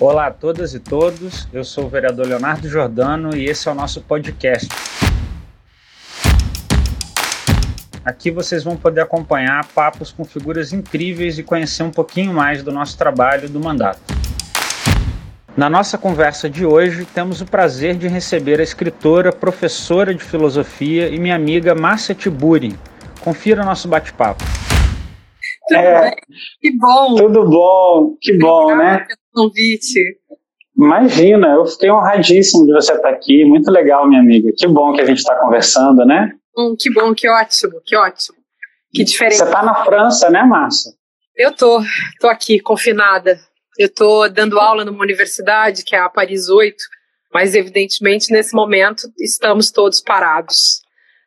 Olá a todas e todos, eu sou o vereador Leonardo Jordano e esse é o nosso podcast. Aqui vocês vão poder acompanhar papos com figuras incríveis e conhecer um pouquinho mais do nosso trabalho do mandato. Na nossa conversa de hoje, temos o prazer de receber a escritora, professora de filosofia e minha amiga Márcia Tiburi. Confira nosso bate-papo. Tudo é, bem? Que bom! Tudo bom, que bom, né? Convite. Imagina, eu fiquei honradíssimo de você estar aqui. Muito legal, minha amiga. Que bom que a gente está conversando, né? Hum, que bom, que ótimo, que ótimo. Que diferente. Você está na França, né, Márcia? Eu tô, tô aqui, confinada. Eu tô dando aula numa universidade, que é a Paris 8, mas evidentemente nesse momento estamos todos parados.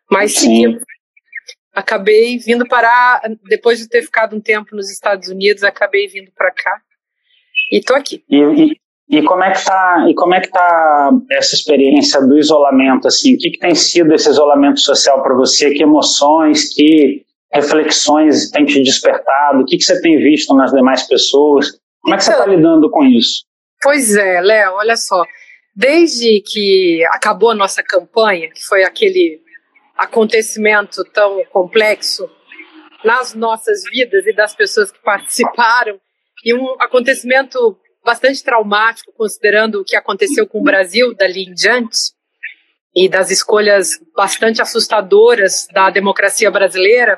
Mas seguimos. Acabei vindo parar, depois de ter ficado um tempo nos Estados Unidos, acabei vindo para cá e tô aqui. E, e, e, como é que tá? E como é que tá essa experiência do isolamento? Assim, o que, que tem sido esse isolamento social para você? Que emoções, que reflexões tem te despertado? O que, que você tem visto nas demais pessoas? Como é que você está então, lidando com isso? Pois é, Léo, olha só. Desde que acabou a nossa campanha, que foi aquele acontecimento tão complexo nas nossas vidas e das pessoas que participaram, e um acontecimento bastante traumático, considerando o que aconteceu com o Brasil dali em diante, e das escolhas bastante assustadoras da democracia brasileira,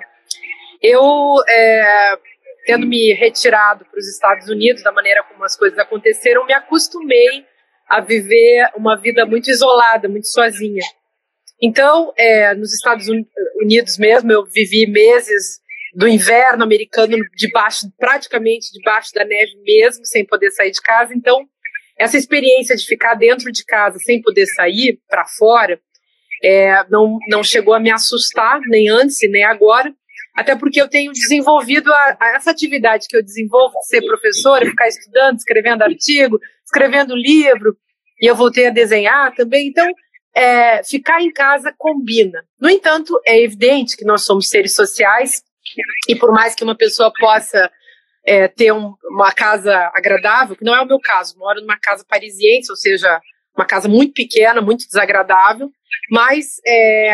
eu, é, tendo me retirado para os Estados Unidos, da maneira como as coisas aconteceram, me acostumei a viver uma vida muito isolada, muito sozinha. Então, é, nos Estados Unidos mesmo, eu vivi meses do inverno americano debaixo, praticamente debaixo da neve mesmo, sem poder sair de casa. Então, essa experiência de ficar dentro de casa sem poder sair para fora é, não, não chegou a me assustar, nem antes nem agora, até porque eu tenho desenvolvido a, a essa atividade que eu desenvolvo de ser professora, ficar estudando, escrevendo artigo, escrevendo livro, e eu voltei a desenhar também. Então, é, ficar em casa combina. No entanto, é evidente que nós somos seres sociais e por mais que uma pessoa possa é, ter um, uma casa agradável, que não é o meu caso, moro numa casa parisiense, ou seja, uma casa muito pequena, muito desagradável, mas é,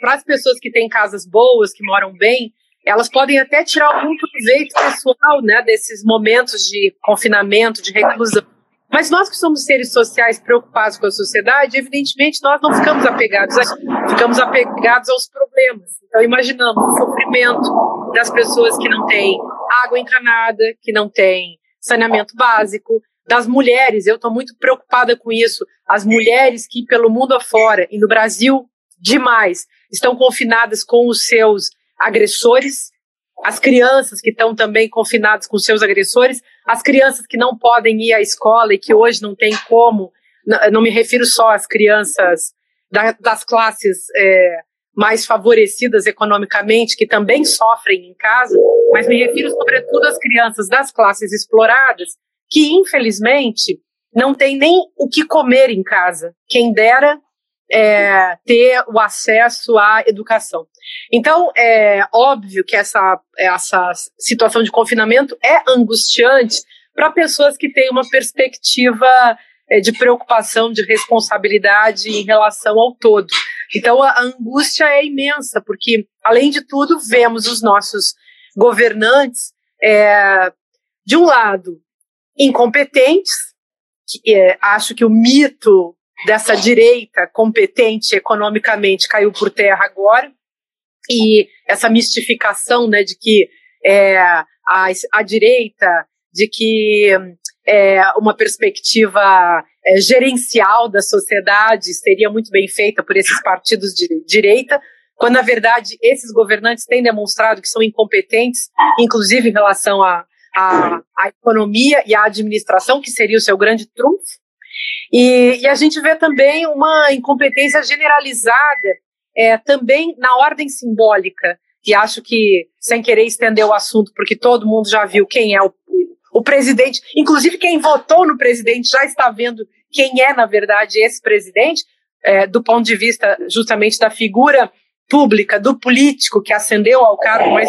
para as pessoas que têm casas boas, que moram bem, elas podem até tirar algum proveito pessoal né, desses momentos de confinamento, de reclusão. Mas nós que somos seres sociais preocupados com a sociedade, evidentemente nós não ficamos apegados, a, ficamos apegados aos problemas. Então imaginamos o sofrimento das pessoas que não têm água encanada, que não têm saneamento básico, das mulheres, eu estou muito preocupada com isso, as mulheres que pelo mundo afora e no Brasil demais estão confinadas com os seus agressores, as crianças que estão também confinadas com seus agressores, as crianças que não podem ir à escola e que hoje não tem como, não me refiro só às crianças da, das classes é, mais favorecidas economicamente, que também sofrem em casa, mas me refiro sobretudo às crianças das classes exploradas, que infelizmente não têm nem o que comer em casa. Quem dera é, ter o acesso à educação. Então, é óbvio que essa, essa situação de confinamento é angustiante para pessoas que têm uma perspectiva é, de preocupação, de responsabilidade em relação ao todo. Então, a angústia é imensa, porque, além de tudo, vemos os nossos governantes, é, de um lado, incompetentes, que, é, acho que o mito dessa direita competente economicamente caiu por terra agora, e essa mistificação né, de que é, a, a direita, de que é, uma perspectiva é, gerencial da sociedade seria muito bem feita por esses partidos de direita, quando na verdade esses governantes têm demonstrado que são incompetentes, inclusive em relação à a, a, a, economia e à administração, que seria o seu grande trunfo. E, e a gente vê também uma incompetência generalizada é, também na ordem simbólica, e acho que, sem querer estender o assunto, porque todo mundo já viu quem é o, o presidente, inclusive quem votou no presidente já está vendo quem é, na verdade, esse presidente, é, do ponto de vista justamente da figura pública, do político que ascendeu ao cargo mais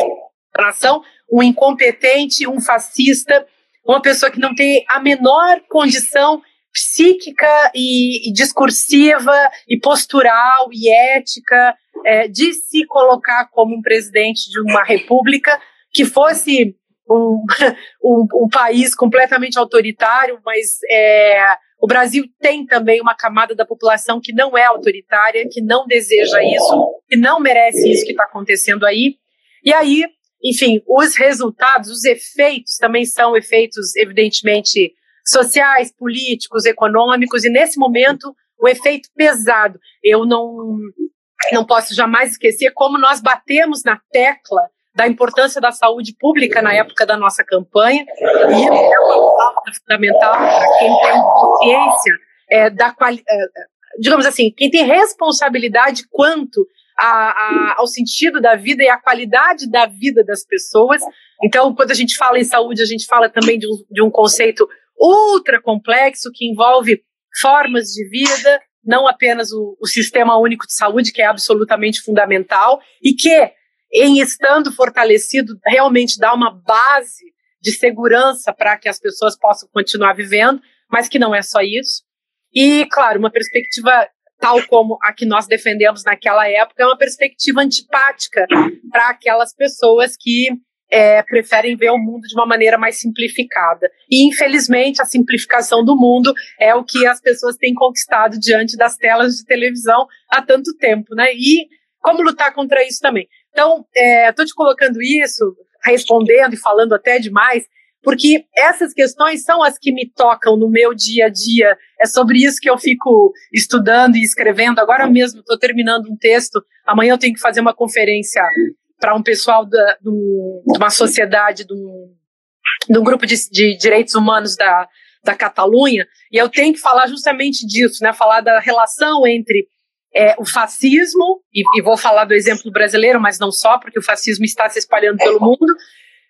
nação, um incompetente, um fascista, uma pessoa que não tem a menor condição psíquica e, e discursiva e postural e ética é, de se colocar como um presidente de uma república que fosse um, um, um país completamente autoritário, mas é, o Brasil tem também uma camada da população que não é autoritária, que não deseja isso, que não merece isso que está acontecendo aí. E aí, enfim, os resultados, os efeitos também são efeitos, evidentemente, sociais, políticos, econômicos, e nesse momento, o efeito pesado. Eu não, não posso jamais esquecer como nós batemos na tecla da importância da saúde pública na época da nossa campanha, e é uma pauta fundamental para quem tem consciência é, da é, digamos assim, quem tem responsabilidade quanto a, a, ao sentido da vida e à qualidade da vida das pessoas. Então, quando a gente fala em saúde, a gente fala também de um, de um conceito ultra complexo que envolve formas de vida, não apenas o, o sistema único de saúde, que é absolutamente fundamental, e que em estando fortalecido, realmente dá uma base de segurança para que as pessoas possam continuar vivendo, mas que não é só isso. E, claro, uma perspectiva tal como a que nós defendemos naquela época, é uma perspectiva antipática para aquelas pessoas que é, preferem ver o mundo de uma maneira mais simplificada. E, infelizmente, a simplificação do mundo é o que as pessoas têm conquistado diante das telas de televisão há tanto tempo, né? E como lutar contra isso também? Então, estou é, te colocando isso, respondendo e falando até demais, porque essas questões são as que me tocam no meu dia a dia. É sobre isso que eu fico estudando e escrevendo. Agora mesmo estou terminando um texto. Amanhã eu tenho que fazer uma conferência para um pessoal da, de uma sociedade, de um, de um grupo de, de direitos humanos da, da Catalunha, e eu tenho que falar justamente disso, né? Falar da relação entre é, o fascismo, e, e, vou falar do exemplo brasileiro, mas não só, porque o fascismo está se espalhando pelo mundo.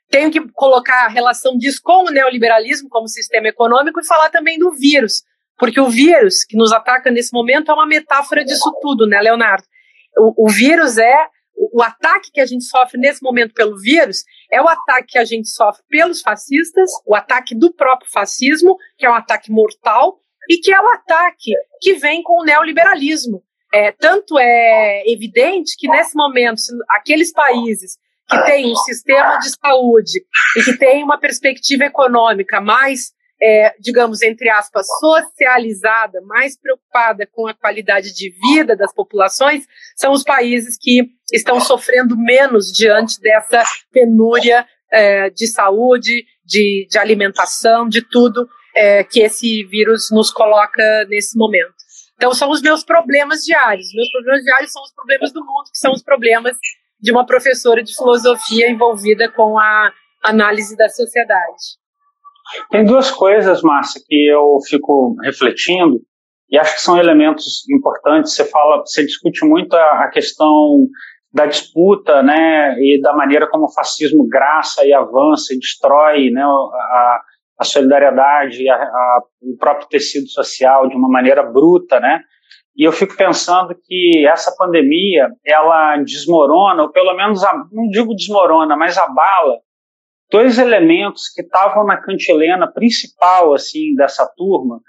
Tenho que colocar a relação disso com o neoliberalismo como sistema econômico e falar também do vírus, porque o vírus que nos ataca nesse momento é uma metáfora disso tudo, né, Leonardo? O, o vírus é o, ataque que a gente sofre nesse momento pelo vírus é o ataque que a gente sofre pelos fascistas, o ataque do próprio fascismo, que é um ataque mortal, e que é o ataque que vem com o neoliberalismo, é, tanto é evidente que nesse momento, aqueles países que têm um sistema de saúde e que têm uma perspectiva econômica mais, é, digamos, entre aspas, socializada, mais preocupada com a qualidade de vida das populações, são os países que estão sofrendo menos diante dessa penúria é, de saúde, de, de alimentação, de tudo é, que esse vírus nos coloca nesse momento. Então, são os meus problemas diários. Meus problemas diários são os problemas do mundo, que são os problemas de uma professora de filosofia envolvida com a análise da sociedade. Tem duas coisas, Márcia, que eu fico refletindo e acho que são elementos importantes. Você fala, você discute muito a, questão da disputa, né, e da maneira como o fascismo graça e avança e destrói, né, a, a solidariedade, a, a, o próprio tecido social de uma maneira bruta, né? E eu fico pensando que essa pandemia, ela desmorona, ou pelo menos, não digo desmorona, mas abala dois elementos que estavam na cantilena principal, assim, dessa turma,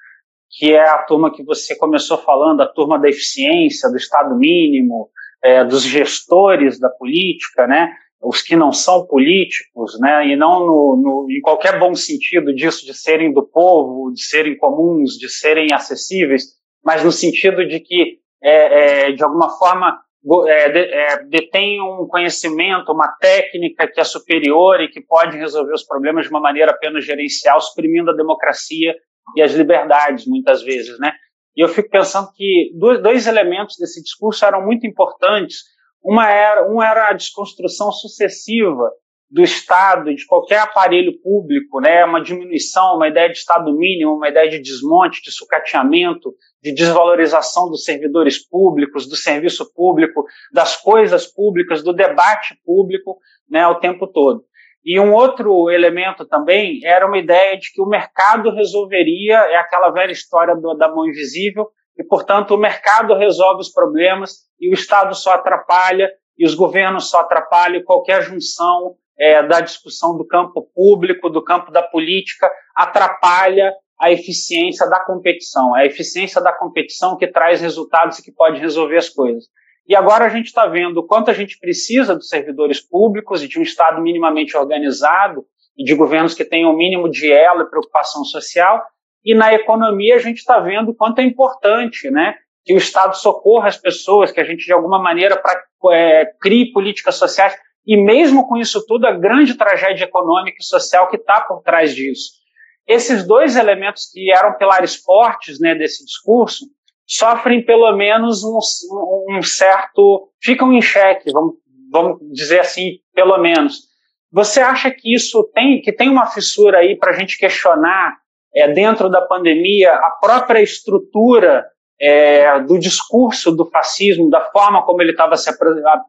que é a turma que você começou falando, a turma da eficiência, do Estado mínimo, é, dos gestores da política, né? os que não são políticos, né, e não no, no, em qualquer bom sentido disso, de serem do povo, de serem comuns, de serem acessíveis, mas no sentido de que, é, é, de alguma forma, é, é, detém um conhecimento, uma técnica que é superior e que pode resolver os problemas de uma maneira apenas gerencial, suprimindo a democracia e as liberdades, muitas vezes, né? E eu fico pensando que dois, dois elementos desse discurso eram muito importantes, uma era, um era a desconstrução sucessiva do Estado, de qualquer aparelho público, né, uma diminuição, uma ideia de Estado mínimo, uma ideia de desmonte, de sucateamento, de desvalorização dos servidores públicos, do serviço público, das coisas públicas, do debate público, né, o tempo todo. E um outro elemento também era uma ideia de que o mercado resolveria, é aquela velha história do, da mão invisível, e, portanto, o mercado resolve os problemas e o Estado só atrapalha e os governos só atrapalham qualquer junção é, da discussão do campo público, do campo da política atrapalha a eficiência da competição. É a eficiência da competição que traz resultados e que pode resolver as coisas. E agora a gente está vendo o quanto a gente precisa dos servidores públicos e de um Estado minimamente organizado e de governos que tenham o mínimo de elo e preocupação social. E na economia a gente está vendo o quanto é importante né, que o Estado socorra as pessoas, que a gente de alguma maneira pra, é, crie políticas sociais. E mesmo com isso tudo, a grande tragédia econômica e social que está por trás disso. Esses dois elementos que eram pilares fortes né, desse discurso sofrem pelo menos um, um certo. ficam em xeque, vamos, vamos dizer assim, pelo menos. Você acha que isso tem, que tem uma fissura aí para a gente questionar é, dentro da pandemia a própria estrutura é, do discurso do fascismo, da forma como ele estava se,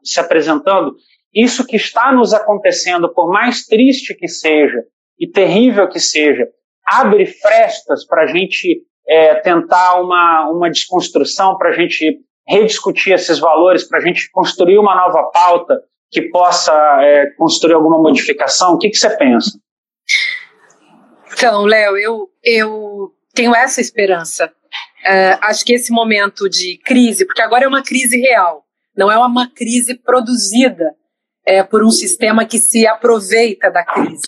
se apresentando? Isso que está nos acontecendo, por mais triste que seja e terrível que seja, abre frestas para a gente é, tentar uma, uma desconstrução, para a gente rediscutir esses valores, para a gente construir uma nova pauta que possa é, construir alguma modificação? O que, que você pensa? Então, Léo, eu, eu tenho essa esperança. É, acho que esse momento de crise, porque agora é uma crise real, não é uma crise produzida é, por um sistema que se aproveita da crise.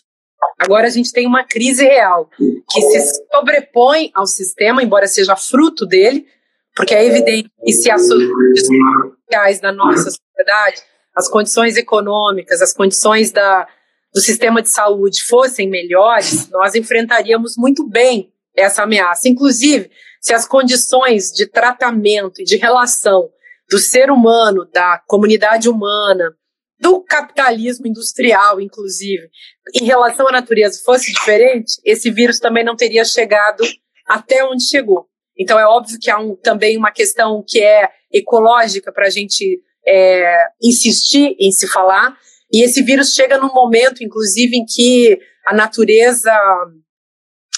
Agora a gente tem uma crise real que se sobrepõe ao sistema, embora seja fruto dele, porque é evidente que se as sociais da nossa sociedade, as condições econômicas, as condições da, do sistema de saúde fossem melhores, nós enfrentaríamos muito bem essa ameaça. Inclusive, se as condições de tratamento e de relação do ser humano, da comunidade humana, do capitalismo industrial, inclusive, em relação à natureza fosse diferente, esse vírus também não teria chegado até onde chegou. Então é óbvio que há um, também uma questão que é ecológica para a gente é, insistir em se falar. E esse vírus chega num momento, inclusive, em que a natureza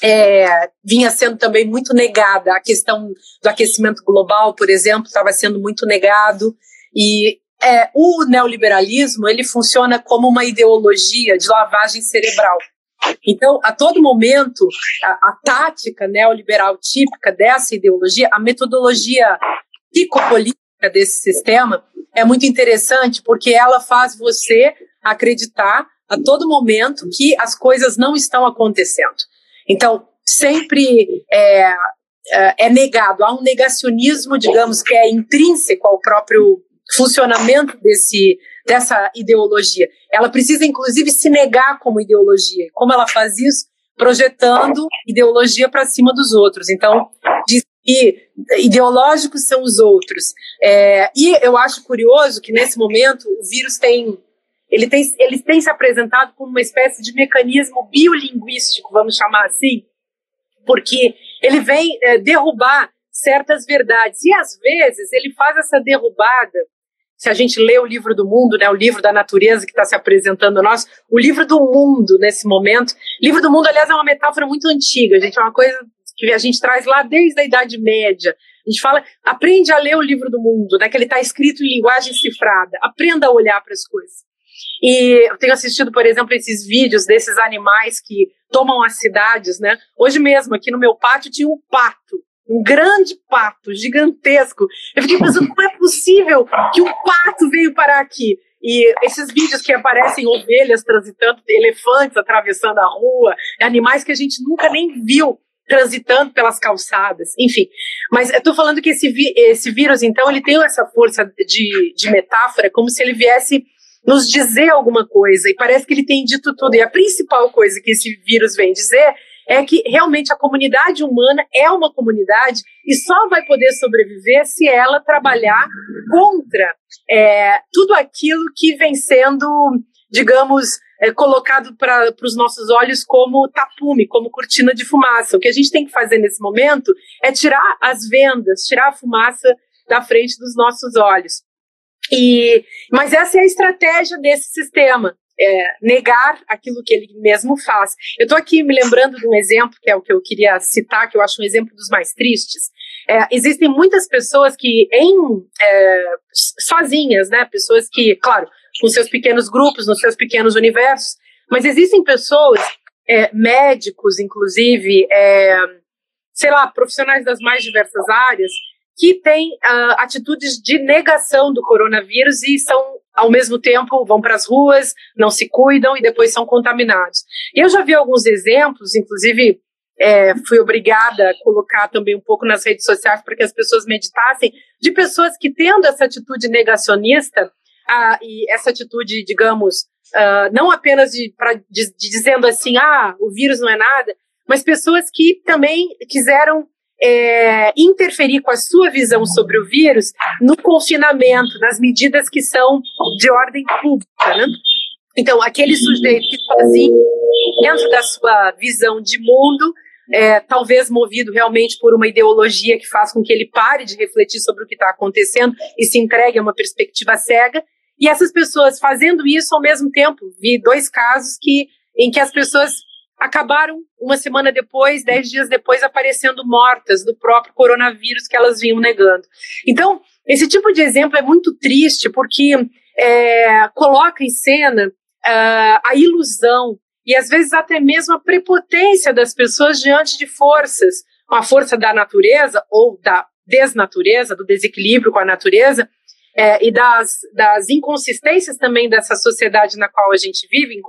é, vinha sendo também muito negada. A questão do aquecimento global, por exemplo, estava sendo muito negado. E é, o neoliberalismo ele funciona como uma ideologia de lavagem cerebral. Então, a todo momento, a, a tática neoliberal típica dessa ideologia, a metodologia psicopolítica desse sistema é muito interessante porque ela faz você acreditar a todo momento que as coisas não estão acontecendo. Então, sempre é, é, é negado, há um negacionismo, digamos, que é intrínseco ao próprio funcionamento desse, dessa ideologia. Ela precisa, inclusive, se negar como ideologia. Como ela faz isso? Projetando ideologia para cima dos outros. Então, diz que ideológicos são os outros. É, e eu acho curioso que, nesse momento, o vírus tem ele tem, ele tem se apresentado como uma espécie de mecanismo biolinguístico, vamos chamar assim, porque ele vem é, derrubar certas verdades. E às vezes ele faz essa derrubada se a gente lê o livro do mundo, né, o livro da natureza que está se apresentando a nós, o livro do mundo nesse momento. Livro do mundo, aliás, é uma metáfora muito antiga, gente, é uma coisa que a gente traz lá desde a Idade Média. A gente fala, aprende a ler o livro do mundo, né, que ele está escrito em linguagem cifrada. Aprenda a olhar para as coisas. E eu tenho assistido, por exemplo, esses vídeos desses animais que tomam as cidades, né? Hoje mesmo, aqui no meu pátio, tinha um pato um grande pato gigantesco. Eu fiquei pensando como é possível que um pato veio parar aqui. E esses vídeos que aparecem ovelhas transitando, elefantes atravessando a rua, animais que a gente nunca nem viu transitando pelas calçadas, enfim. Mas eu tô falando que esse, esse vírus, então, ele tem essa força de, de metáfora, como se ele viesse nos dizer alguma coisa, e parece que ele tem dito tudo. E a principal coisa que esse vírus vem dizer é que realmente a comunidade humana é uma comunidade e só vai poder sobreviver se ela trabalhar contra é, tudo aquilo que vem sendo, digamos, é, colocado para os nossos olhos como tapume, como cortina de fumaça. O que a gente tem que fazer nesse momento é tirar as vendas, tirar a fumaça da frente dos nossos olhos. E, mas essa é a estratégia desse sistema é, negar aquilo que ele mesmo faz. Eu estou aqui me lembrando de um exemplo, que é o que eu queria citar, que eu acho um exemplo dos mais tristes. É, existem muitas pessoas que, em é, sozinhas, né, pessoas que, claro, com seus pequenos grupos, nos seus pequenos universos, mas existem pessoas é, médicos, inclusive, é, sei lá, profissionais das mais diversas áreas, que têm uh, atitudes de negação do coronavírus e são, ao mesmo tempo, vão para as ruas, não se cuidam e depois são contaminados. Eu já vi alguns exemplos, inclusive é, fui obrigada a colocar também um pouco nas redes sociais para que as pessoas meditassem, de pessoas que, tendo essa atitude negacionista, ah, e essa atitude, digamos, ah, não apenas de, pra, de, de, dizendo assim, ah, o vírus não é nada, mas pessoas que também quiseram é, interferir com a sua visão sobre o vírus no confinamento, nas medidas que são de ordem pública, né? Então, aquele sujeito que sozinho, dentro da sua visão de mundo, é, talvez movido realmente por uma ideologia que faz com que ele pare de refletir sobre o que está acontecendo e se entregue a uma perspectiva cega. E essas pessoas fazendo isso ao mesmo tempo, vi dois casos que, em que as pessoas acabaram uma semana depois, dez dias depois, aparecendo mortas do próprio coronavírus que elas vinham negando. Então, esse tipo de exemplo é muito triste porque é, coloca em cena uh, a ilusão e às vezes até mesmo a prepotência das pessoas diante de forças, uma força da natureza ou da desnatureza, do desequilíbrio com a natureza, é, e das, das inconsistências também dessa sociedade na qual a gente vive,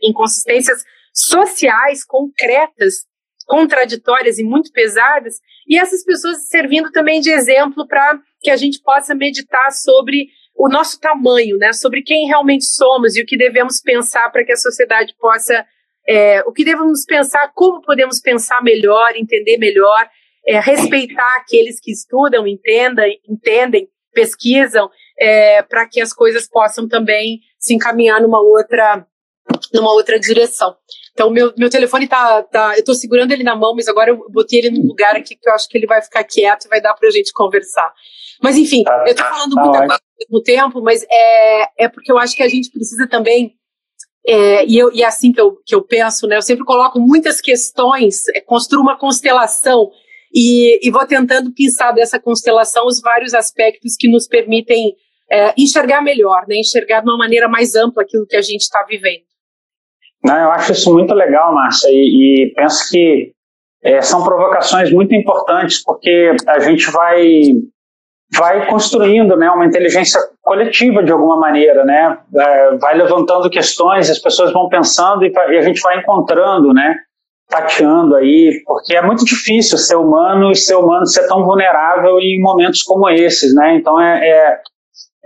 inconsistências sociais concretas, contraditórias e muito pesadas, e essas pessoas servindo também de exemplo para que a gente possa meditar sobre o nosso tamanho, né, sobre quem realmente somos e o que devemos pensar para que a sociedade possa, é, o que devemos pensar, como podemos pensar melhor, entender melhor, é, respeitar aqueles que estudam, entendam, entendem, pesquisam, é, para que as coisas possam também se encaminhar numa outra, numa outra direção. Então, meu, meu telefone tá, tá. Eu estou segurando ele na mão, mas agora eu botei ele num lugar aqui que eu acho que ele vai ficar quieto e vai dar para a gente conversar. Mas, enfim, tá, eu estou falando tá muita coisa ao mesmo tempo, mas é, é porque eu acho que a gente precisa também. É, e, eu, e é assim que eu, que eu penso, né? Eu sempre coloco muitas questões, é, construo uma constelação e, e vou tentando pensar dessa constelação os vários aspectos que nos permitem é, enxergar melhor, né? Enxergar de uma maneira mais ampla aquilo que a gente está vivendo. Não, eu acho isso muito legal, Márcia, e, e penso que é, são provocações muito importantes, porque a gente vai, vai construindo né, uma inteligência coletiva de alguma maneira, né? É, vai levantando questões, as pessoas vão pensando e, e, a gente vai encontrando, né? Tateando aí, porque é muito difícil ser humano e ser humano ser tão vulnerável em momentos como esses, né? Então é, é,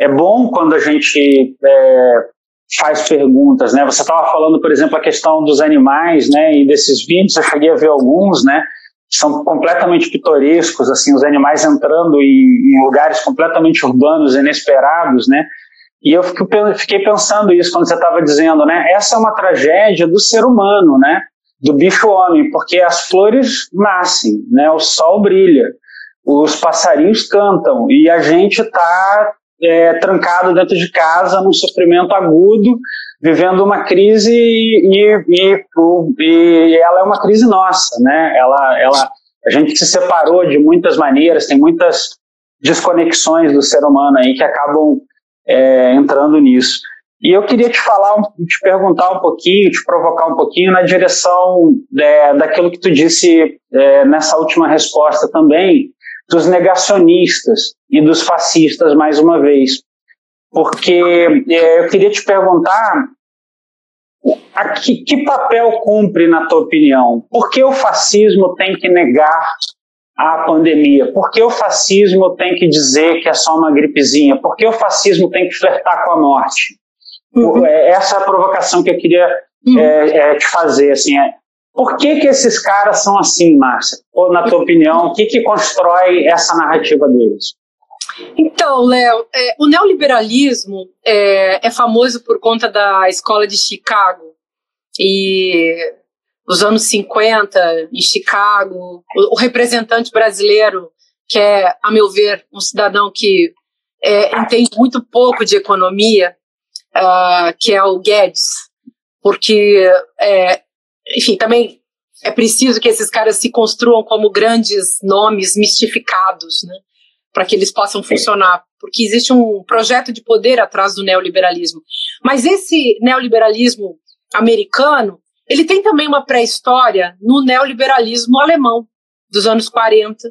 é bom quando a gente é, faz perguntas, né? Você estava falando, por exemplo, a questão dos animais, né? E desses vídeos, eu cheguei a ver alguns, né? São completamente pitorescos, assim, os animais entrando em, em lugares completamente urbanos, inesperados, né? E eu fiquei pensando isso quando você estava dizendo, né? Essa é uma tragédia do ser humano, né? Do bicho-homem, porque as flores nascem, né? O sol brilha, os passarinhos cantam e a gente está é, trancado dentro de casa, num sofrimento agudo, vivendo uma crise e, e, e, ela é uma crise nossa, né? Ela, ela, a gente se separou de muitas maneiras, tem muitas desconexões do ser humano aí que acabam é, entrando nisso. E eu queria te falar, te perguntar um pouquinho, te provocar um pouquinho na direção é, daquilo que tu disse é, nessa última resposta também, dos negacionistas e dos fascistas mais uma vez. Porque é, eu queria te perguntar a que, que, papel cumpre, na tua opinião? Por que o fascismo tem que negar a pandemia? Por que o fascismo tem que dizer que é só uma gripezinha? Por que o fascismo tem que flertar com a morte? Uhum. É, essa é a provocação que eu queria uhum. é, é, te fazer. Assim, é, por que, que esses caras são assim, Márcia? Ou, na tua opinião, o que, que constrói essa narrativa deles? Então, Léo, é, o neoliberalismo é, é, famoso por conta da escola de Chicago. E nos anos 50, em Chicago, o, o representante brasileiro, que é, a meu ver, um cidadão que é, entende muito pouco de economia, uh, que é o Guedes, porque é, enfim, também é preciso que esses caras se construam como grandes nomes mistificados, né? Para que eles possam funcionar. Porque existe um projeto de poder atrás do neoliberalismo. Mas esse neoliberalismo americano, ele tem também uma pré-história no neoliberalismo alemão dos anos 40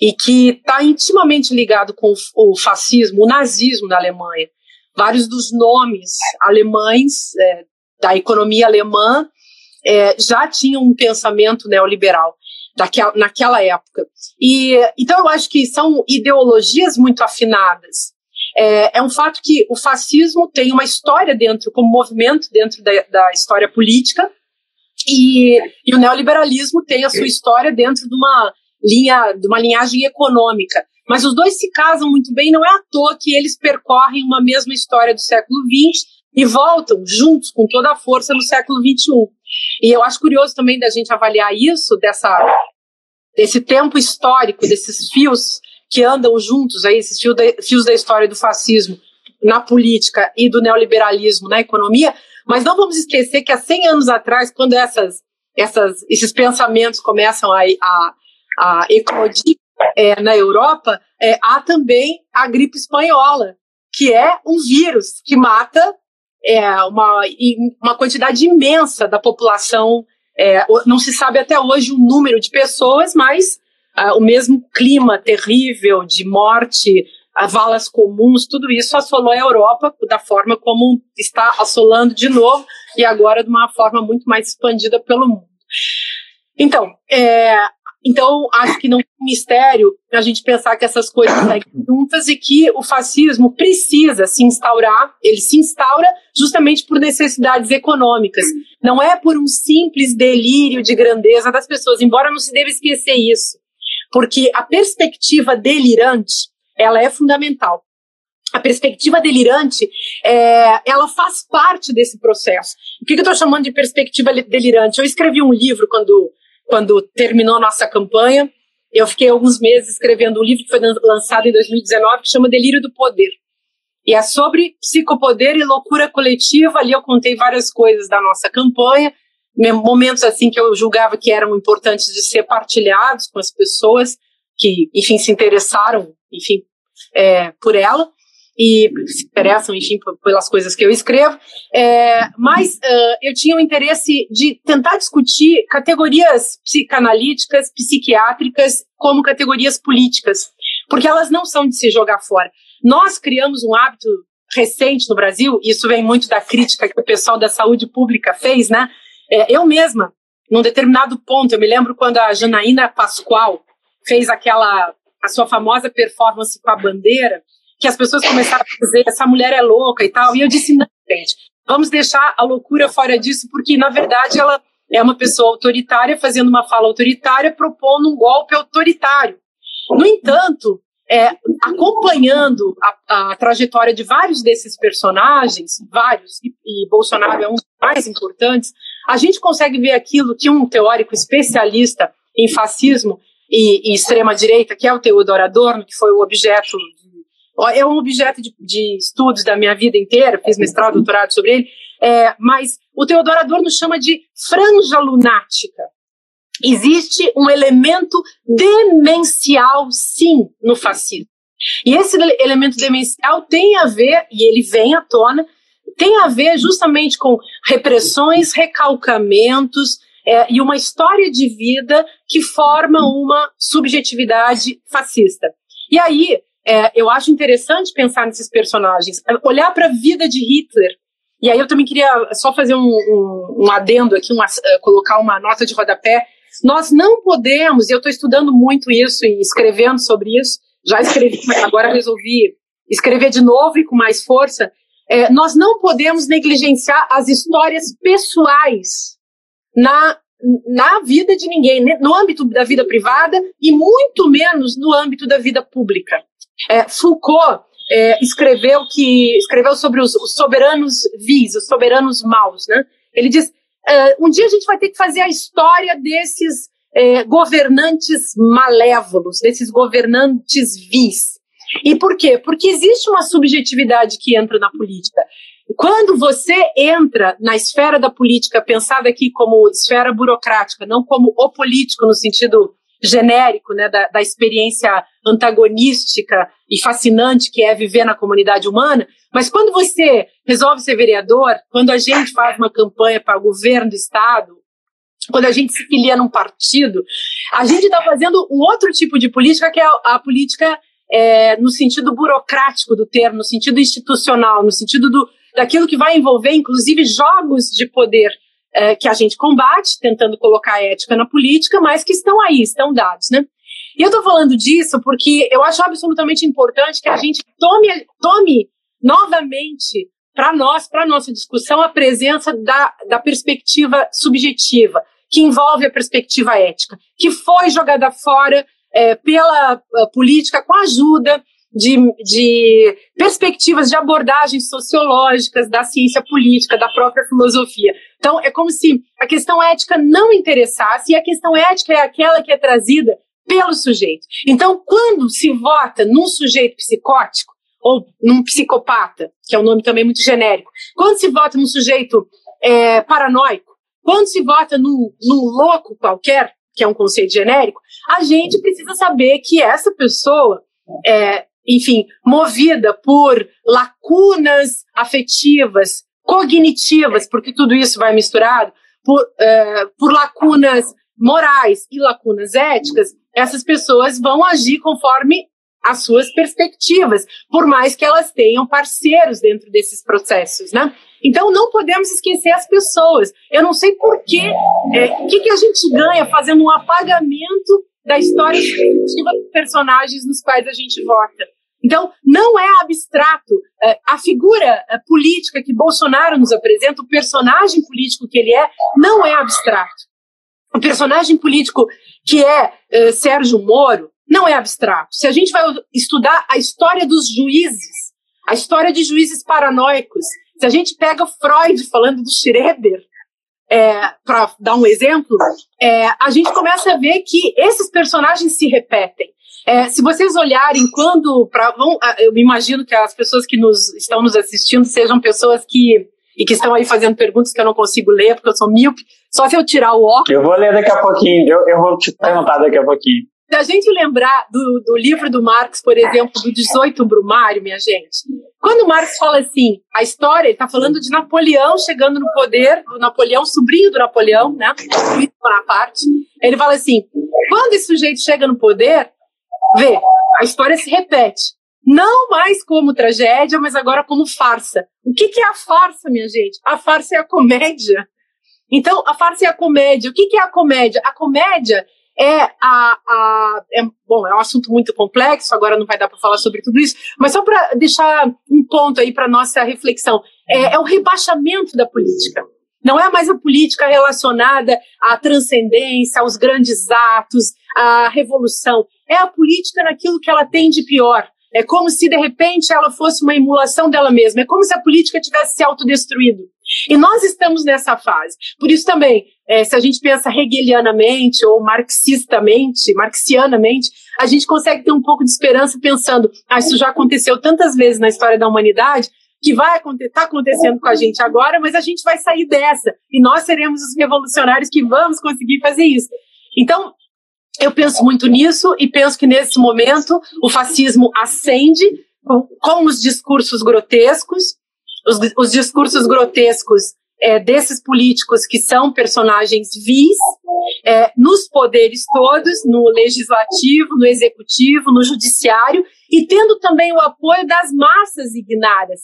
e que está intimamente ligado com o fascismo, o nazismo da Alemanha. Vários dos nomes alemães é, da economia alemã é, já tinham um pensamento neoliberal daquela, naquela época. E então eu acho que são ideologias muito afinadas. É, é, um fato que o fascismo tem uma história dentro, como movimento dentro da, da história política, e, e, o neoliberalismo tem a sua história dentro de uma linha, de uma linhagem econômica. Mas os dois se casam muito bem, não é à toa que eles percorrem uma mesma história do século XX e voltam juntos com toda a força no século XXI. E eu acho curioso também da gente avaliar isso, dessa, desse tempo histórico, desses fios que andam juntos, aí, esses fios da, fios da história do fascismo na política e do neoliberalismo na economia, mas não vamos esquecer que há 100 anos atrás, quando essas, essas, esses pensamentos começam a, a, a eclodir é, na Europa, é, há também a gripe espanhola, que é um vírus que mata é, uma, uma quantidade imensa da população. É, não se sabe até hoje o número de pessoas, mas uh, o mesmo clima terrível de morte, valas comuns, tudo isso assolou a Europa da forma como está assolando de novo e agora de uma forma muito mais expandida pelo mundo. Então, é, então, acho que não é um mistério a gente pensar que essas coisas saem juntas e que o fascismo precisa se instaurar, ele se instaura justamente por necessidades econômicas. Não é por um simples delírio de grandeza das pessoas, embora não se deva esquecer isso. Porque a perspectiva delirante, ela é fundamental. A perspectiva delirante, é, ela faz parte desse processo. O que, que eu estou chamando de perspectiva delirante? Eu escrevi um livro quando quando terminou a nossa campanha. Eu fiquei alguns meses escrevendo um livro que foi lançado em 2019 que chama Delírio do Poder. E é sobre psicopoder e loucura coletiva. Ali eu contei várias coisas da nossa campanha, momentos assim que eu julgava que eram importantes de ser partilhados com as pessoas que, enfim, se interessaram, enfim, é, por ela e se interessam, enfim, pelas coisas que eu escrevo, é, mas uh, eu tinha o interesse de tentar discutir categorias psicanalíticas, psiquiátricas, como categorias políticas, porque elas não são de se jogar fora. Nós criamos um hábito recente no Brasil, e isso vem muito da crítica que o pessoal da saúde pública fez, né? É, eu mesma, num determinado ponto, eu me lembro quando a Janaína Pascoal fez aquela, a sua famosa performance com a bandeira, que as pessoas começaram a dizer essa mulher é louca e tal. E eu disse, não, gente, vamos deixar a loucura fora disso, porque na verdade ela é uma pessoa autoritária fazendo uma fala autoritária, propondo um golpe autoritário. No entanto, é, acompanhando a, a, trajetória de vários desses personagens, vários, e, e Bolsonaro é um dos mais importantes, a gente consegue ver aquilo que um teórico especialista em fascismo e, e extrema-direita, que é o Theodor Adorno, que foi o objeto é um objeto de, de estudos da minha vida inteira, fiz mestrado, doutorado sobre ele, é, mas o Teodoro Adorno chama de franja lunática. Existe um elemento demencial, sim, no fascismo. E esse elemento demencial tem a ver, e ele vem à tona, tem a ver justamente com repressões, recalcamentos é, e uma história de vida que forma uma subjetividade fascista. E aí, é, eu acho interessante pensar nesses personagens, é, olhar para a vida de Hitler. E aí eu também queria só fazer um, um, um adendo aqui, uma, uh, colocar uma nota de rodapé. Nós não podemos, e eu estou estudando muito isso e escrevendo sobre isso, já escrevi, agora resolvi escrever de novo e com mais força. É, nós não podemos negligenciar as histórias pessoais na, na vida de ninguém, né, no âmbito da vida privada e muito menos no âmbito da vida pública. É, Foucault é, escreveu que escreveu sobre os, os, soberanos vis, os soberanos maus, né? Ele diz: é, um dia a gente vai ter que fazer a história desses é, governantes malévolos, desses governantes vis. E por quê? Porque existe uma subjetividade que entra na política. Quando você entra na esfera da política, pensada aqui como esfera burocrática, não como o político no sentido genérico, né, da, da experiência antagonística e fascinante que é viver na comunidade humana, Mas quando você resolve ser vereador, quando a gente faz uma campanha para o governo do estado, quando a gente se filia num partido, a gente está fazendo um outro tipo de política, que é a, a política é, no sentido burocrático do termo, no sentido institucional, no sentido do, daquilo que vai envolver, inclusive, jogos de poder é, que a gente combate, tentando colocar ética na política, mas que estão aí, estão dados, né? E eu estou falando disso porque eu acho absolutamente importante que a gente tome, tome novamente para nós, para nossa discussão, a presença da, da perspectiva subjetiva, que envolve a perspectiva ética, que foi jogada fora é, pela política com a ajuda de, de, perspectivas de abordagens sociológicas da ciência política, da própria filosofia. Então, é como se a questão ética não interessasse, e a questão ética é aquela que é trazida pelo sujeito. Então, quando se vota num sujeito psicótico, ou num psicopata, que é um nome também muito genérico, quando se vota num sujeito é, paranoico, quando se vota num, num louco qualquer, que é um conceito genérico, a gente precisa saber que essa pessoa é, enfim, movida por lacunas afetivas, cognitivas, porque tudo isso vai misturado, por, uh, por lacunas morais e lacunas éticas, essas pessoas vão agir conforme as suas perspectivas, por mais que elas tenham parceiros dentro desses processos, né? Então não podemos esquecer as pessoas. Eu não sei por quê, o é, que, que a gente ganha fazendo um apagamento da história dos personagens nos quais a gente vota. Então, não é abstrato. É, a figura é, política que Bolsonaro nos apresenta, o personagem político que ele é, não é abstrato. O personagem político que é, é Sérgio Moro não é abstrato. Se a gente vai estudar a história dos juízes, a história de juízes paranoicos, se a gente pega Freud falando do Schroeder, é, para dar um exemplo, é, a gente começa a ver que esses personagens se repetem. É, se vocês olharem quando. Pra, vão, eu imagino que as pessoas que nos, estão nos assistindo sejam pessoas que. E que estão aí fazendo perguntas que eu não consigo ler, porque eu sou míope. Só se eu tirar o óculos. Eu vou ler daqui a pouquinho, eu, eu vou te perguntar daqui a pouquinho. Se a gente lembrar do, do livro do Marx, por exemplo, do 18 Brumário, minha gente, quando Marx fala assim, a história, ele está falando de Napoleão chegando no poder, o Napoleão, sobrinho do Napoleão, né? parte. Ele fala assim: quando esse sujeito chega no poder, vê, a história se repete. Não mais como tragédia, mas agora como farsa. O que, que é a farsa, minha gente? A farsa é a comédia. Então, a farsa é a comédia. O que, que é a comédia? A comédia é a, a é, bom, é um assunto muito complexo, agora não vai dar para falar sobre tudo isso, mas só para deixar um ponto aí para nossa reflexão, é, é o rebaixamento da política. Não é mais a política relacionada à transcendência, aos grandes atos, à revolução. É a política naquilo que ela tem de pior. É como se, de repente, ela fosse uma emulação dela mesma. É como se a política tivesse se autodestruído. E nós estamos nessa fase. Por isso também, é, se a gente pensa hegelianamente ou marxistamente, marxianamente, a gente consegue ter um pouco de esperança pensando, ah, isso já aconteceu tantas vezes na história da humanidade, que vai acontecer, está acontecendo com a gente agora, mas a gente vai sair dessa. E nós seremos os revolucionários que vamos conseguir fazer isso. Então, eu penso muito nisso e penso que nesse momento o fascismo ascende com, com os discursos grotescos, os, os discursos grotescos é, desses políticos que são personagens vis, é, nos poderes todos, no legislativo, no executivo, no judiciário, e tendo também o apoio das massas ignaras,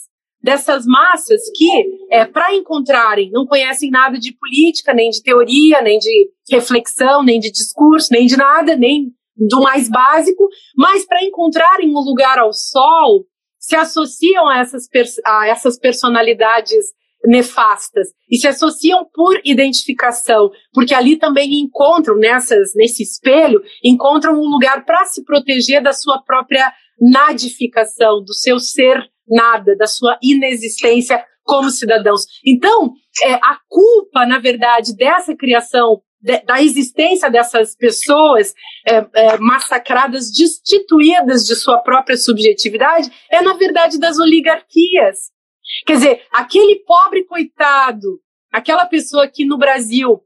dessas massas que, é, para encontrarem, não conhecem nada de política, nem de teoria, nem de reflexão, nem de discurso, nem de nada, nem do mais básico, mas para encontrarem um lugar ao sol, se associam a essas, a essas personalidades nefastas e se associam por identificação, porque ali também encontram nessas nesse espelho encontram um lugar para se proteger da sua própria nadificação, do seu ser nada, da sua inexistência como cidadãos. Então, é, a culpa, na verdade, dessa criação, de, da existência dessas pessoas é, é, massacradas, destituídas de sua própria subjetividade, é, na verdade, das oligarquias. Quer dizer, aquele pobre coitado, aquela pessoa que no Brasil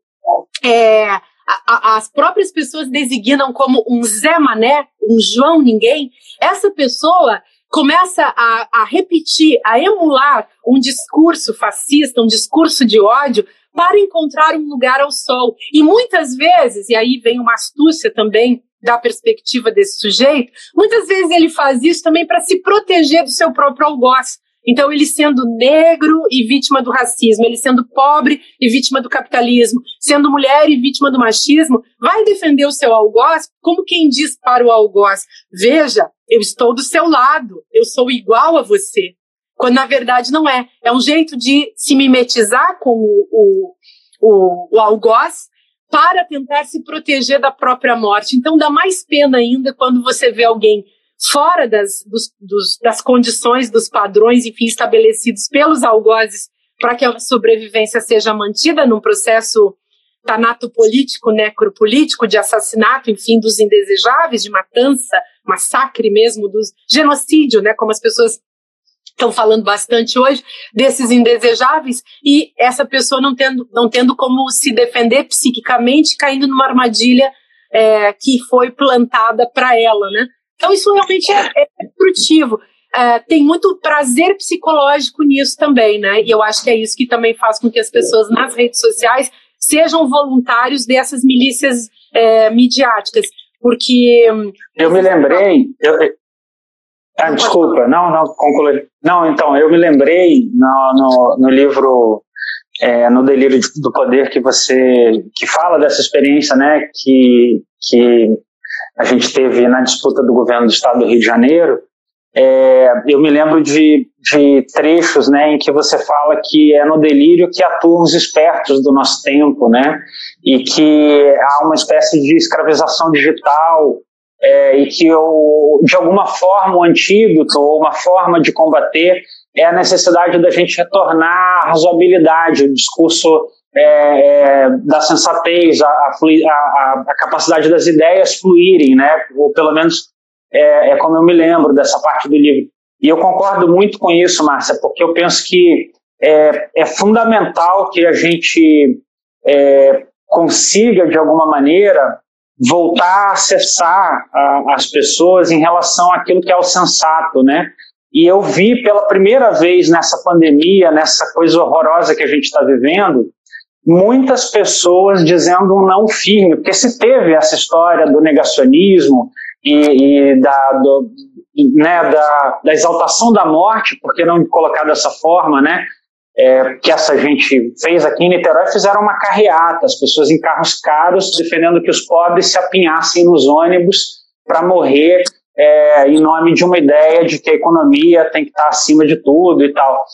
é, as próprias pessoas designam como um Zé Mané, um João Ninguém, essa pessoa começa a, a repetir, a emular um discurso fascista, um discurso de ódio, para encontrar um lugar ao sol. E muitas vezes, e aí vem uma astúcia também da perspectiva desse sujeito, muitas vezes ele faz isso também para se proteger do seu próprio algoz. Então, ele sendo negro e vítima do racismo, ele sendo pobre e vítima do capitalismo, sendo mulher e vítima do machismo, vai defender o seu algoz como quem diz para o algoz: veja, eu estou do seu lado, eu sou igual a você. Quando na verdade não é. É um jeito de se mimetizar com o, o, o, o algoz para tentar se proteger da própria morte. Então dá mais pena ainda quando você vê alguém fora das, dos, dos, das condições, dos padrões, enfim, estabelecidos pelos algozes para que a sobrevivência seja mantida num processo tanato-político, necropolítico, de assassinato, enfim, dos indesejáveis, de matança, massacre mesmo, dos genocídio, né, como as pessoas estão falando bastante hoje, desses indesejáveis, e essa pessoa não tendo, não tendo como se defender psiquicamente, caindo numa armadilha é, que foi plantada para ela, né? Então, isso realmente é, é destrutivo. É, tem muito prazer psicológico nisso também, né? E eu acho que é isso que também faz com que as pessoas nas redes sociais sejam voluntários dessas milícias é, midiáticas. Porque. Eu me lembrei. Eu, ah, desculpa, não, não, conclui. Não, então, eu me lembrei no, no, no livro é, No Delírio do Poder que você. que fala dessa experiência, né? Que, que a gente teve na disputa do governo do estado do Rio de Janeiro, é, eu me lembro de, de, trechos né, em que você fala que é no delírio que atuam os espertos do nosso tempo, né, e que há uma espécie de escravização digital, é, e que o, de alguma forma o antídoto, ou uma forma de combater, é a necessidade da gente retornar à razoabilidade, o discurso é, é, da sensatez, a, a, a, capacidade das ideias fluírem, né? Ou pelo menos é, é, como eu me lembro dessa parte do livro. E eu concordo muito com isso, Márcia, porque eu penso que é, é fundamental que a gente é, consiga, de alguma maneira, voltar a acessar a, as pessoas em relação àquilo que é o sensato, né? E eu vi pela primeira vez nessa pandemia, nessa coisa horrorosa que a gente está vivendo, muitas pessoas dizendo um não firme, porque se teve essa história do negacionismo e, e da, do, né, da, da, exaltação da morte, porque não colocar dessa forma, né? É, que essa gente fez aqui em Niterói, fizeram uma carreata, as pessoas em carros caros defendendo que os pobres se apinhassem nos ônibus para morrer é, em nome de uma ideia de que a economia tem que estar acima de tudo e tal.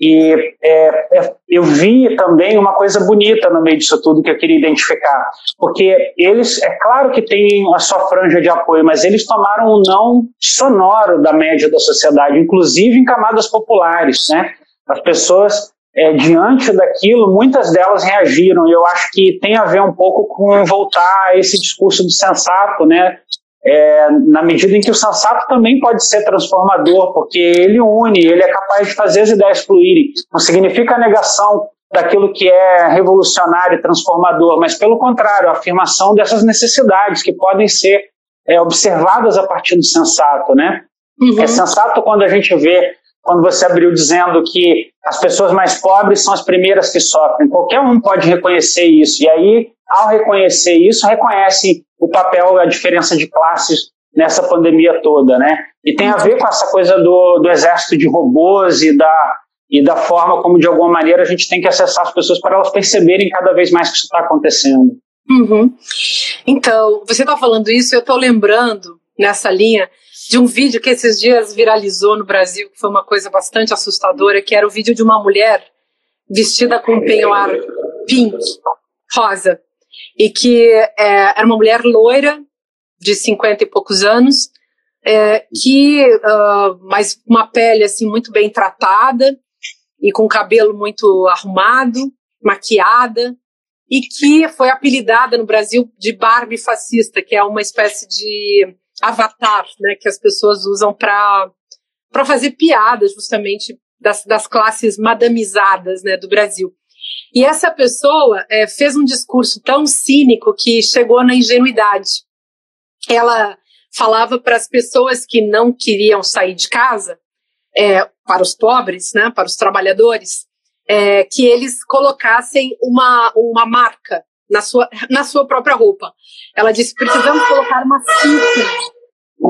E é, é, eu vi também uma coisa bonita no meio disso tudo que eu queria identificar, porque eles, é claro que tem a sua franja de apoio, mas eles tomaram um não sonoro da média da sociedade, inclusive em camadas populares, né? As pessoas é, diante daquilo, muitas delas reagiram. E eu acho que tem a ver um pouco com voltar a esse discurso do sensato, né? é, na medida em que o sensato também pode ser transformador, porque ele une, ele é capaz de fazer as ideias fluírem. Não significa a negação daquilo que é revolucionário e transformador, mas pelo contrário, a afirmação dessas necessidades que podem ser é, observadas a partir do sensato, né? Uhum. É sensato quando a gente vê, quando você abriu dizendo que as pessoas mais pobres são as primeiras que sofrem. Qualquer um pode reconhecer isso. E aí, ao reconhecer isso, reconhece o papel, a diferença de classes nessa pandemia toda, né? E tem a ver com essa coisa do, do exército de robôs e da, e da forma como, de alguma maneira, a gente tem que acessar as pessoas para elas perceberem cada vez mais que isso está acontecendo. Uhum. Então, você está falando isso, eu estou lembrando nessa linha de um vídeo que esses dias viralizou no Brasil, que foi uma coisa bastante assustadora, que era o vídeo de uma mulher vestida com um penhoar pink, rosa, e que é, era uma mulher loira, de 50 e poucos anos, é, que, uh, mas uma pele assim muito bem tratada e com cabelo muito arrumado, maquiada, e que foi apelidada no Brasil de Barbie fascista, que é uma espécie de avatar, né, que as pessoas usam para para fazer piada justamente das, das classes madamizadas, né, do Brasil. E essa pessoa é, fez um discurso tão cínico que chegou na ingenuidade. Ela falava para as pessoas que não queriam sair de casa, é, para os pobres, né, para os trabalhadores, é, que eles colocassem uma, uma marca na sua, na sua própria roupa. Ela disse: precisamos colocar uma fita.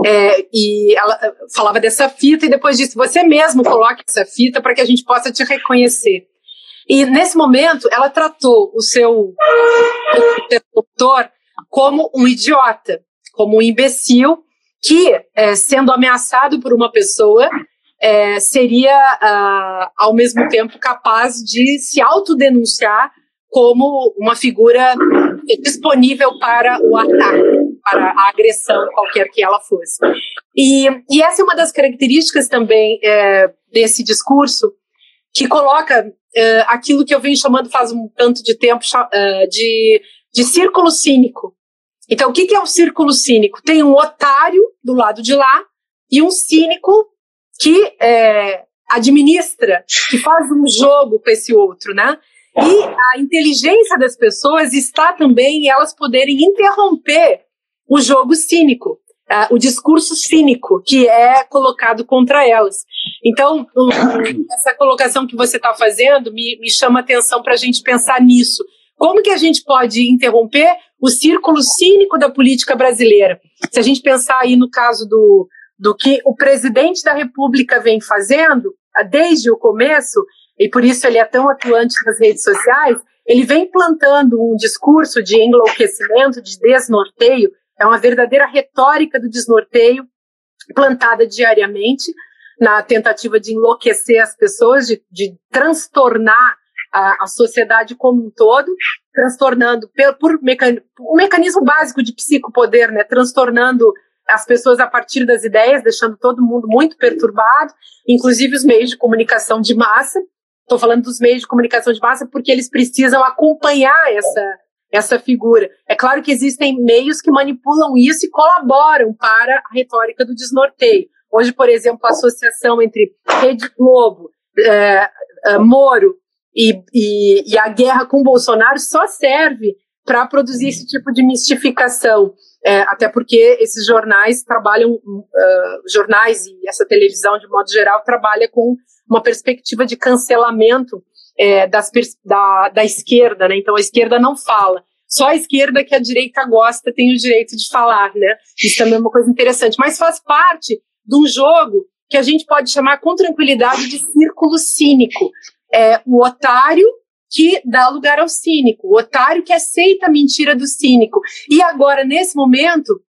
É, e ela eh, falava dessa fita e depois disse: você mesmo coloque essa fita para que a gente possa te reconhecer. E nesse momento, ela tratou o seu interlocutor como um idiota, como um imbecil que, é, sendo ameaçado por uma pessoa, é, seria, uh, ao mesmo tempo, capaz de se autodenunciar como uma figura disponível para o ataque, para a agressão, qualquer que ela fosse. E, e essa é uma das características também é, desse discurso, que coloca é, aquilo que eu venho chamando faz um tanto de tempo é, de, de círculo cínico. Então, o que, é o círculo cínico? Tem um otário do lado de lá e um cínico que é, administra, que faz um jogo com esse outro, né? E a inteligência das pessoas está também em elas poderem interromper o jogo cínico, o discurso cínico que é colocado contra elas. Então, essa colocação que você está fazendo me, me chama atenção para a gente pensar nisso. Como que a gente pode interromper o círculo cínico da política brasileira? Se a gente pensar aí no caso do, do que o presidente da República vem fazendo, desde o começo, e por isso ele é tão atuante nas redes sociais, ele vem plantando um discurso de enlouquecimento, de desnorteio, é uma verdadeira retórica do desnorteio, plantada diariamente, na tentativa de enlouquecer as pessoas, de, de transtornar a, a, sociedade como um todo, transtornando por, por mecan, um mecanismo básico de psicopoder, né, transtornando as pessoas a partir das ideias, deixando todo mundo muito perturbado, inclusive os meios de comunicação de massa, Estou falando dos meios de comunicação de massa porque eles precisam acompanhar essa, essa figura. É claro que existem meios que manipulam isso e colaboram para a retórica do desnorteio. Hoje, por exemplo, a associação entre Rede Globo, é, é, Moro e, e, e, a guerra com Bolsonaro só serve para produzir esse tipo de mistificação. É, até porque esses jornais trabalham, uh, jornais e essa televisão, de modo geral, trabalha com uma perspectiva de cancelamento é, das, da, da esquerda, né? Então a esquerda não fala. Só a esquerda que a direita gosta tem o direito de falar, né? Isso também é uma coisa interessante. Mas faz parte de um jogo que a gente pode chamar com tranquilidade de círculo cínico. É o otário que dá lugar ao cínico, o otário que aceita a mentira do cínico. E agora, nesse momento,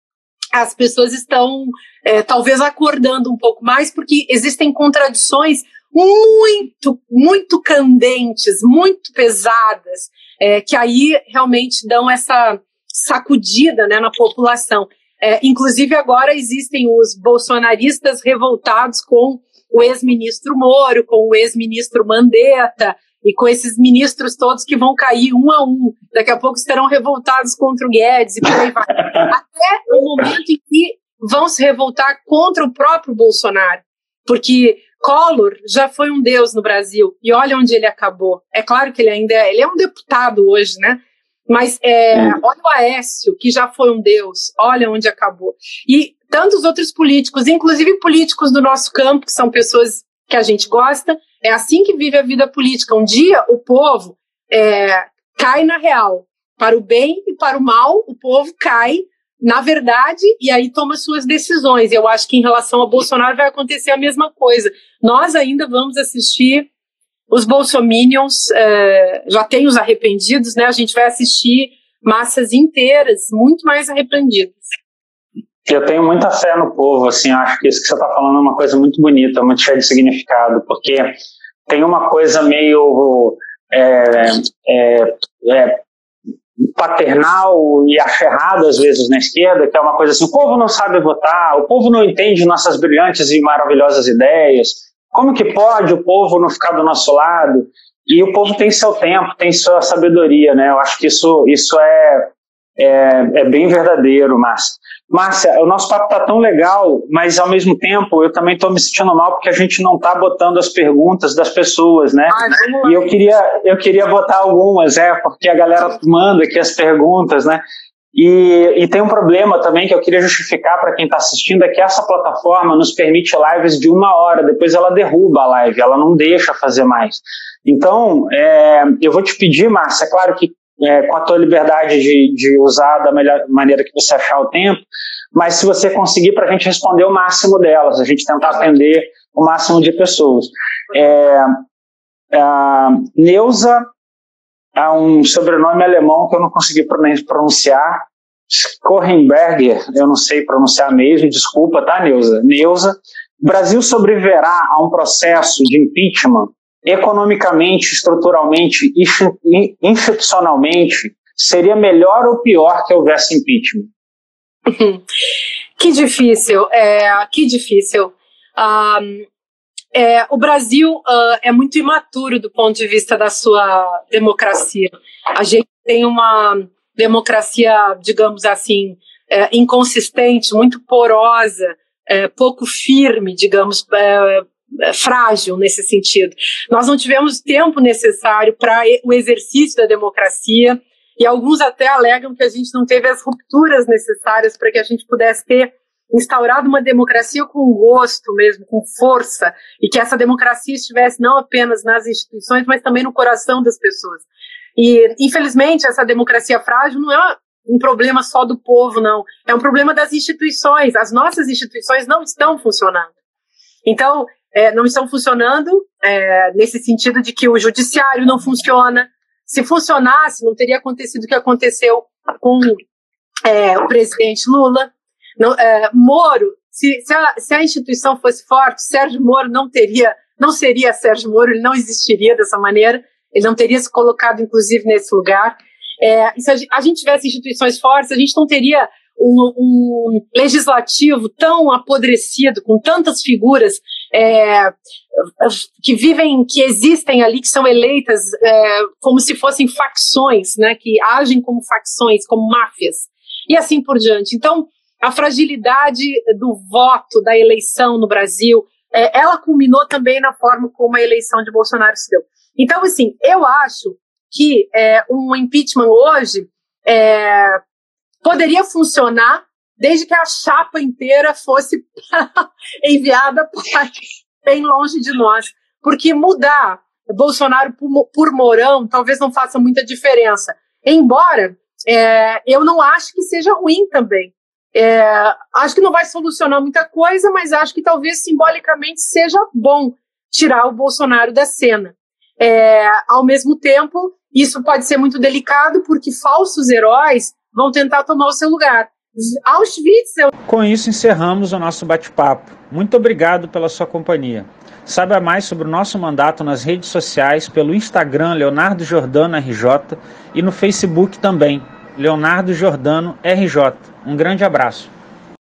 as pessoas estão é, talvez acordando um pouco mais, porque existem contradições muito, muito candentes, muito pesadas, é, que aí realmente dão essa sacudida né, na população. É, inclusive, agora existem os bolsonaristas revoltados com o ex-ministro Moro, com o ex-ministro Mandetta, e com esses ministros todos que vão cair um a um. Daqui a pouco estarão revoltados contra o Guedes e por aí vai. Até o momento em que vão se revoltar contra o próprio Bolsonaro. Porque Collor já foi um deus no Brasil e olha onde ele acabou. É claro que ele ainda é, ele é um deputado hoje, né? Mas é, olha o Aécio, que já foi um deus, olha onde acabou. E tantos outros políticos, inclusive políticos do nosso campo, que são pessoas que a gente gosta, é assim que vive a vida política. Um dia o povo é, cai na real. Para o bem e para o mal, o povo cai na verdade, e aí toma suas decisões. Eu acho que em relação a Bolsonaro vai acontecer a mesma coisa. Nós ainda vamos assistir os bolsominions, é, já tem os arrependidos, né? A gente vai assistir massas inteiras, muito mais arrependidas. Eu tenho muita fé no povo, assim, acho que isso que você está falando é uma coisa muito bonita, muito cheia de significado, porque tem uma coisa meio é, é, é, paternal e aferrado às vezes na esquerda, que é uma coisa assim, o povo não sabe votar, o povo não entende nossas brilhantes e maravilhosas ideias, como que pode o povo não ficar do nosso lado? E o povo tem seu tempo, tem sua sabedoria, né? Eu acho que isso, isso é, é, é bem verdadeiro, Márcia. Márcia, o nosso papo tá tão legal, mas ao mesmo tempo eu também estou me sentindo mal porque a gente não está botando as perguntas das pessoas, né? Ah, e eu queria, eu queria botar algumas, é, porque a galera manda aqui as perguntas, né? E, e, tem um problema também que eu queria justificar para quem está assistindo, é que essa plataforma nos permite lives de uma hora, depois ela derruba a live, ela não deixa fazer mais. Então, é, eu vou te pedir, Márcia, é claro que é, com a tua liberdade de, de usar da melhor maneira que você achar o tempo, mas se você conseguir para a gente responder o máximo delas, a gente tentar atender o máximo de pessoas. É, a Neuza é um sobrenome alemão que eu não consegui pronunciar. Korrenberger, eu não sei pronunciar mesmo, desculpa, tá, Neuza? Neuza. Brasil sobreviverá a um processo de impeachment economicamente, estruturalmente, institucionalmente, seria melhor ou pior que houvesse impeachment? Que difícil, é, que difícil. Um, é, o Brasil uh, é muito imaturo do ponto de vista da sua democracia. A gente tem uma democracia, digamos assim, é, inconsistente, muito porosa, é, pouco firme, digamos, é, frágil nesse sentido. Nós não tivemos tempo necessário para o exercício da democracia e alguns até alegam que a gente não teve as rupturas necessárias para que a gente pudesse ter instaurado uma democracia com gosto mesmo, com força, e que essa democracia estivesse não apenas nas instituições, mas também no coração das pessoas. E, infelizmente, essa democracia frágil não é um problema só do povo, não. É um problema das instituições. As nossas instituições não estão funcionando. Então, é, não estão funcionando é, nesse sentido de que o judiciário não funciona, se funcionasse, não teria acontecido o que aconteceu com é, o presidente Lula. Não, é, Moro, se, se, a, se, a, instituição fosse forte, Sérgio Moro não teria, não seria Sérgio Moro, ele não existiria dessa maneira, ele não teria se colocado, inclusive, nesse lugar. É, se a, a gente tivesse instituições fortes, a gente não teria um, um, legislativo tão apodrecido, com tantas figuras é, que vivem, que existem ali, que são eleitas é, como se fossem facções, né, que agem como facções, como máfias, e assim por diante. Então, a fragilidade do voto, da eleição no Brasil, é, ela culminou também na forma como a eleição de Bolsonaro se deu. Então, assim, eu acho que é, um impeachment hoje é, poderia funcionar desde que a chapa inteira fosse enviada bem longe de nós. Porque mudar Bolsonaro por, por Mourão talvez não faça muita diferença. Embora é, eu não acho que seja ruim também. É, acho que não vai solucionar muita coisa, mas acho que talvez simbolicamente seja bom tirar o Bolsonaro da cena. É, ao mesmo tempo, isso pode ser muito delicado, porque falsos heróis vão tentar tomar o seu lugar. Auschwitz. Eu... Com isso, encerramos o nosso bate-papo. Muito obrigado pela sua companhia. Saiba mais sobre o nosso mandato nas redes sociais pelo Instagram Leonardo Jordano RJ e no Facebook também, Leonardo Jordano RJ. Um grande abraço.